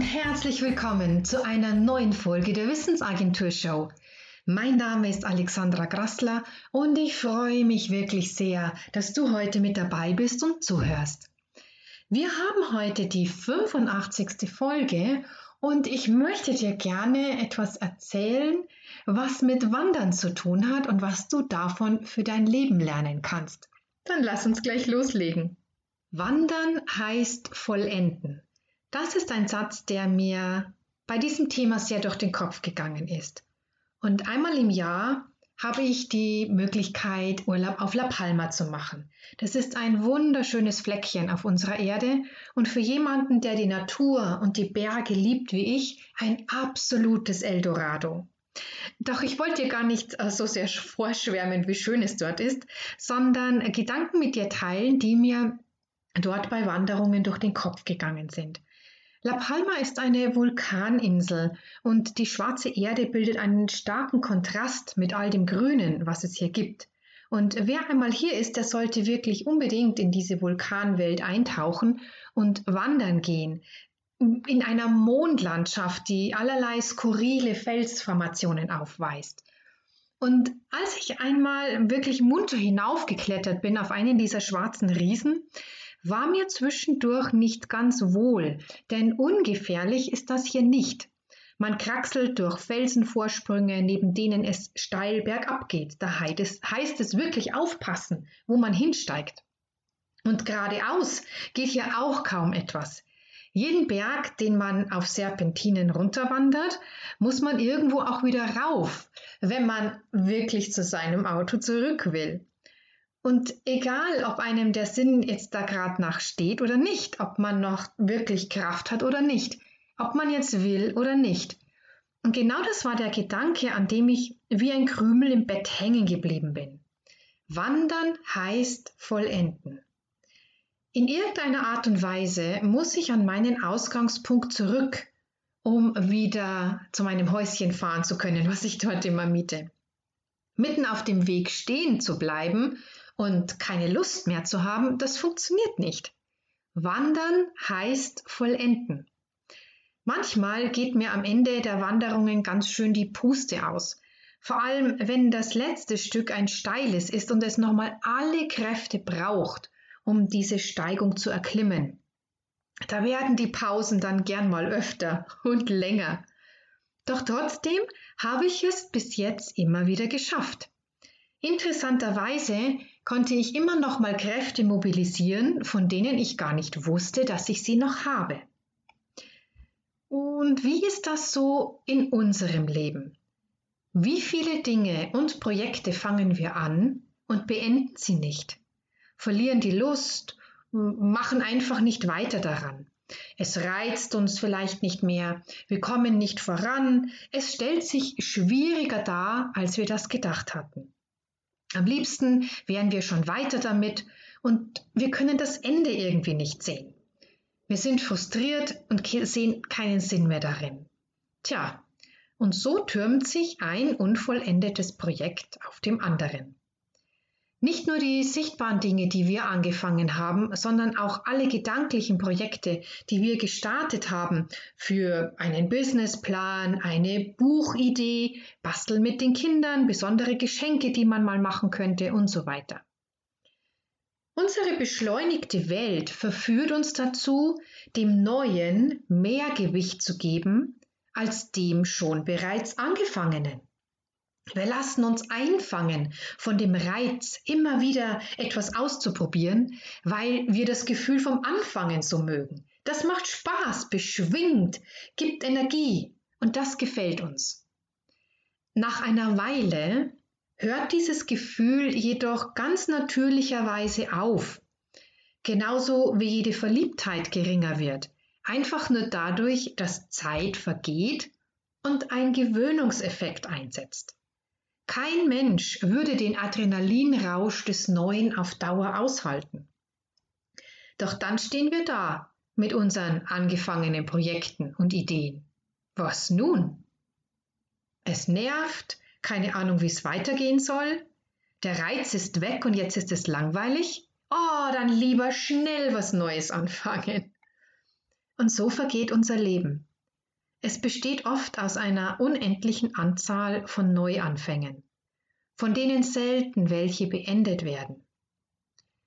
Herzlich willkommen zu einer neuen Folge der Wissensagentur Show. Mein Name ist Alexandra Grassler und ich freue mich wirklich sehr, dass du heute mit dabei bist und zuhörst. Wir haben heute die 85. Folge und ich möchte dir gerne etwas erzählen, was mit Wandern zu tun hat und was du davon für dein Leben lernen kannst. Dann lass uns gleich loslegen. Wandern heißt vollenden. Das ist ein Satz, der mir bei diesem Thema sehr durch den Kopf gegangen ist. Und einmal im Jahr habe ich die Möglichkeit, Urlaub auf La Palma zu machen. Das ist ein wunderschönes Fleckchen auf unserer Erde und für jemanden, der die Natur und die Berge liebt wie ich, ein absolutes Eldorado. Doch ich wollte dir gar nicht äh, so sehr vorschwärmen, wie schön es dort ist, sondern Gedanken mit dir teilen, die mir dort bei Wanderungen durch den Kopf gegangen sind. La Palma ist eine Vulkaninsel und die schwarze Erde bildet einen starken Kontrast mit all dem Grünen, was es hier gibt. Und wer einmal hier ist, der sollte wirklich unbedingt in diese Vulkanwelt eintauchen und wandern gehen. In einer Mondlandschaft, die allerlei skurrile Felsformationen aufweist. Und als ich einmal wirklich munter hinaufgeklettert bin auf einen dieser schwarzen Riesen, war mir zwischendurch nicht ganz wohl, denn ungefährlich ist das hier nicht. Man kraxelt durch Felsenvorsprünge, neben denen es steil bergab geht. Da heißt es wirklich aufpassen, wo man hinsteigt. Und geradeaus geht hier auch kaum etwas. Jeden Berg, den man auf Serpentinen runterwandert, muss man irgendwo auch wieder rauf, wenn man wirklich zu seinem Auto zurück will. Und egal, ob einem der Sinn jetzt da gerade nachsteht oder nicht, ob man noch wirklich Kraft hat oder nicht, ob man jetzt will oder nicht. Und genau das war der Gedanke, an dem ich wie ein Krümel im Bett hängen geblieben bin. Wandern heißt vollenden. In irgendeiner Art und Weise muss ich an meinen Ausgangspunkt zurück, um wieder zu meinem Häuschen fahren zu können, was ich dort immer miete. Mitten auf dem Weg stehen zu bleiben und keine Lust mehr zu haben, das funktioniert nicht. Wandern heißt vollenden. Manchmal geht mir am Ende der Wanderungen ganz schön die Puste aus. Vor allem, wenn das letzte Stück ein steiles ist und es nochmal alle Kräfte braucht, um diese Steigung zu erklimmen. Da werden die Pausen dann gern mal öfter und länger. Doch trotzdem habe ich es bis jetzt immer wieder geschafft. Interessanterweise konnte ich immer noch mal Kräfte mobilisieren, von denen ich gar nicht wusste, dass ich sie noch habe. Und wie ist das so in unserem Leben? Wie viele Dinge und Projekte fangen wir an und beenden sie nicht? Verlieren die Lust, machen einfach nicht weiter daran. Es reizt uns vielleicht nicht mehr, wir kommen nicht voran, es stellt sich schwieriger dar, als wir das gedacht hatten. Am liebsten wären wir schon weiter damit und wir können das Ende irgendwie nicht sehen. Wir sind frustriert und sehen keinen Sinn mehr darin. Tja, und so türmt sich ein unvollendetes Projekt auf dem anderen. Nicht nur die sichtbaren Dinge, die wir angefangen haben, sondern auch alle gedanklichen Projekte, die wir gestartet haben für einen Businessplan, eine Buchidee, Basteln mit den Kindern, besondere Geschenke, die man mal machen könnte und so weiter. Unsere beschleunigte Welt verführt uns dazu, dem Neuen mehr Gewicht zu geben als dem schon bereits angefangenen. Wir lassen uns einfangen von dem Reiz, immer wieder etwas auszuprobieren, weil wir das Gefühl vom Anfangen so mögen. Das macht Spaß, beschwingt, gibt Energie und das gefällt uns. Nach einer Weile hört dieses Gefühl jedoch ganz natürlicherweise auf, genauso wie jede Verliebtheit geringer wird, einfach nur dadurch, dass Zeit vergeht und ein Gewöhnungseffekt einsetzt. Kein Mensch würde den Adrenalinrausch des Neuen auf Dauer aushalten. Doch dann stehen wir da mit unseren angefangenen Projekten und Ideen. Was nun? Es nervt, keine Ahnung, wie es weitergehen soll. Der Reiz ist weg und jetzt ist es langweilig. Oh, dann lieber schnell was Neues anfangen. Und so vergeht unser Leben. Es besteht oft aus einer unendlichen Anzahl von Neuanfängen, von denen selten welche beendet werden.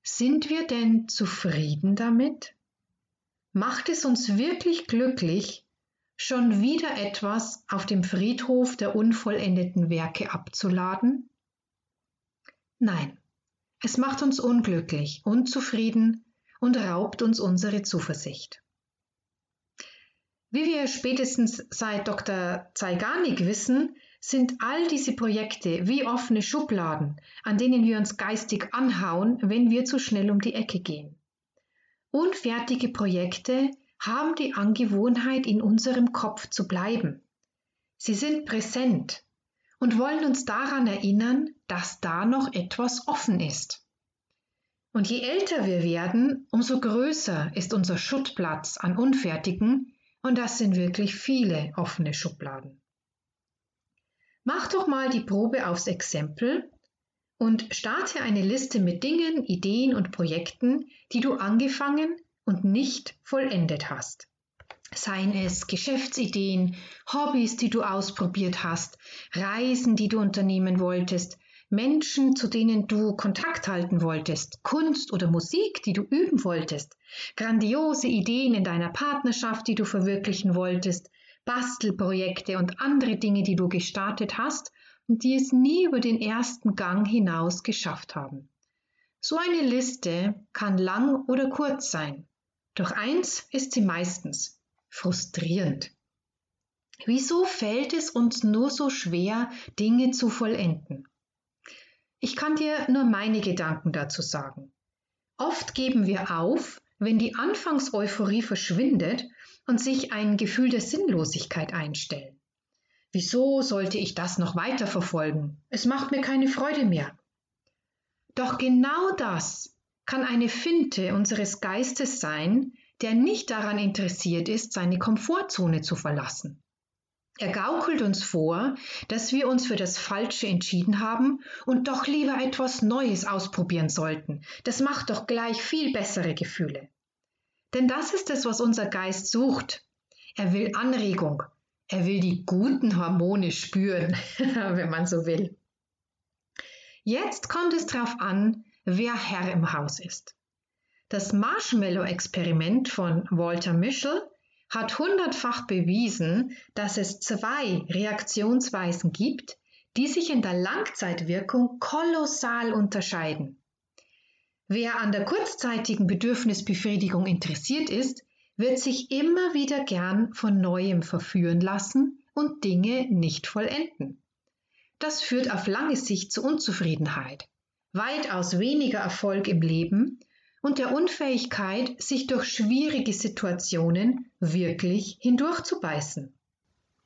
Sind wir denn zufrieden damit? Macht es uns wirklich glücklich, schon wieder etwas auf dem Friedhof der unvollendeten Werke abzuladen? Nein, es macht uns unglücklich, unzufrieden und raubt uns unsere Zuversicht. Wie wir spätestens seit Dr. Zeigarnik wissen, sind all diese Projekte wie offene Schubladen, an denen wir uns geistig anhauen, wenn wir zu schnell um die Ecke gehen. Unfertige Projekte haben die Angewohnheit, in unserem Kopf zu bleiben. Sie sind präsent und wollen uns daran erinnern, dass da noch etwas offen ist. Und je älter wir werden, umso größer ist unser Schuttplatz an Unfertigen, und das sind wirklich viele offene Schubladen. Mach doch mal die Probe aufs Exempel und starte eine Liste mit Dingen, Ideen und Projekten, die du angefangen und nicht vollendet hast. Seien es Geschäftsideen, Hobbys, die du ausprobiert hast, Reisen, die du unternehmen wolltest, Menschen, zu denen du Kontakt halten wolltest, Kunst oder Musik, die du üben wolltest, grandiose Ideen in deiner Partnerschaft, die du verwirklichen wolltest, Bastelprojekte und andere Dinge, die du gestartet hast und die es nie über den ersten Gang hinaus geschafft haben. So eine Liste kann lang oder kurz sein. Doch eins ist sie meistens frustrierend. Wieso fällt es uns nur so schwer, Dinge zu vollenden? Ich kann dir nur meine Gedanken dazu sagen. Oft geben wir auf, wenn die Anfangseuphorie verschwindet und sich ein Gefühl der Sinnlosigkeit einstellt. Wieso sollte ich das noch weiter verfolgen? Es macht mir keine Freude mehr. Doch genau das kann eine Finte unseres Geistes sein, der nicht daran interessiert ist, seine Komfortzone zu verlassen. Er gaukelt uns vor, dass wir uns für das Falsche entschieden haben und doch lieber etwas Neues ausprobieren sollten. Das macht doch gleich viel bessere Gefühle. Denn das ist es, was unser Geist sucht. Er will Anregung. Er will die guten Hormone spüren, wenn man so will. Jetzt kommt es darauf an, wer Herr im Haus ist. Das Marshmallow-Experiment von Walter Mischel hat hundertfach bewiesen, dass es zwei Reaktionsweisen gibt, die sich in der Langzeitwirkung kolossal unterscheiden. Wer an der kurzzeitigen Bedürfnisbefriedigung interessiert ist, wird sich immer wieder gern von neuem verführen lassen und Dinge nicht vollenden. Das führt auf lange Sicht zu Unzufriedenheit, weitaus weniger Erfolg im Leben und der Unfähigkeit, sich durch schwierige Situationen wirklich hindurchzubeißen.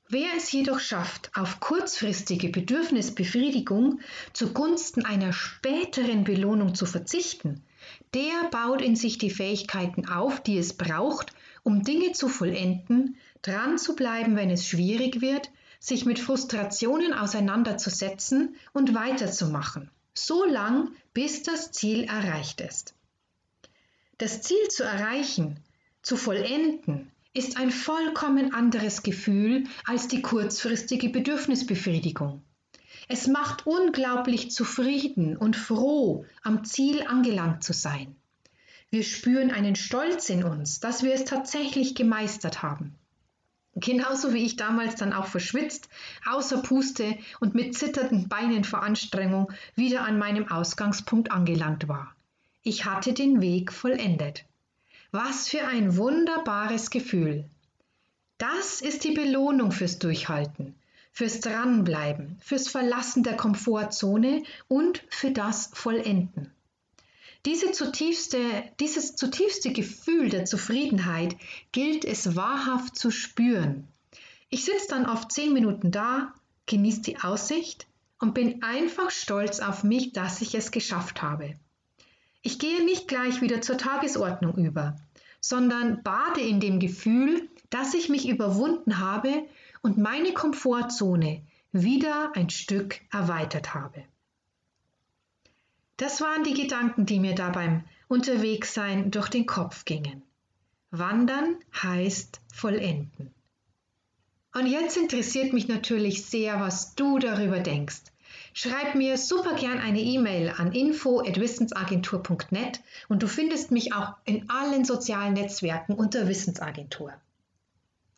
Wer es jedoch schafft, auf kurzfristige Bedürfnisbefriedigung zugunsten einer späteren Belohnung zu verzichten, der baut in sich die Fähigkeiten auf, die es braucht, um Dinge zu vollenden, dran zu bleiben, wenn es schwierig wird, sich mit Frustrationen auseinanderzusetzen und weiterzumachen, so lang, bis das Ziel erreicht ist. Das Ziel zu erreichen, zu vollenden, ist ein vollkommen anderes Gefühl als die kurzfristige Bedürfnisbefriedigung. Es macht unglaublich zufrieden und froh, am Ziel angelangt zu sein. Wir spüren einen Stolz in uns, dass wir es tatsächlich gemeistert haben. Genauso wie ich damals dann auch verschwitzt, außer Puste und mit zitternden Beinen vor Anstrengung wieder an meinem Ausgangspunkt angelangt war. Ich hatte den Weg vollendet. Was für ein wunderbares Gefühl. Das ist die Belohnung fürs Durchhalten, fürs Dranbleiben, fürs Verlassen der Komfortzone und für das Vollenden. Diese zutiefste, dieses zutiefste Gefühl der Zufriedenheit gilt es wahrhaft zu spüren. Ich sitze dann oft zehn Minuten da, genieße die Aussicht und bin einfach stolz auf mich, dass ich es geschafft habe. Ich gehe nicht gleich wieder zur Tagesordnung über, sondern bade in dem Gefühl, dass ich mich überwunden habe und meine Komfortzone wieder ein Stück erweitert habe. Das waren die Gedanken, die mir da beim Unterwegssein durch den Kopf gingen. Wandern heißt vollenden. Und jetzt interessiert mich natürlich sehr, was du darüber denkst. Schreib mir super gern eine E-Mail an info@wissensagentur.net und du findest mich auch in allen sozialen Netzwerken unter Wissensagentur.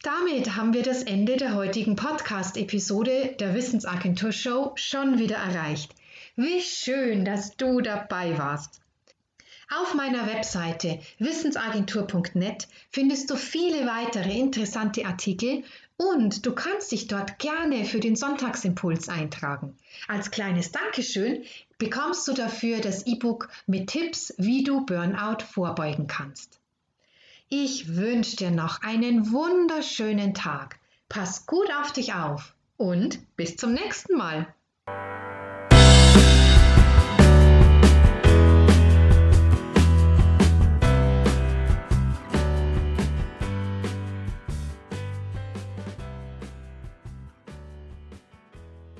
Damit haben wir das Ende der heutigen Podcast-Episode der Wissensagentur Show schon wieder erreicht. Wie schön, dass du dabei warst. Auf meiner Webseite wissensagentur.net findest du viele weitere interessante Artikel und du kannst dich dort gerne für den Sonntagsimpuls eintragen. Als kleines Dankeschön bekommst du dafür das E-Book mit Tipps, wie du Burnout vorbeugen kannst. Ich wünsche dir noch einen wunderschönen Tag. Pass gut auf dich auf und bis zum nächsten Mal.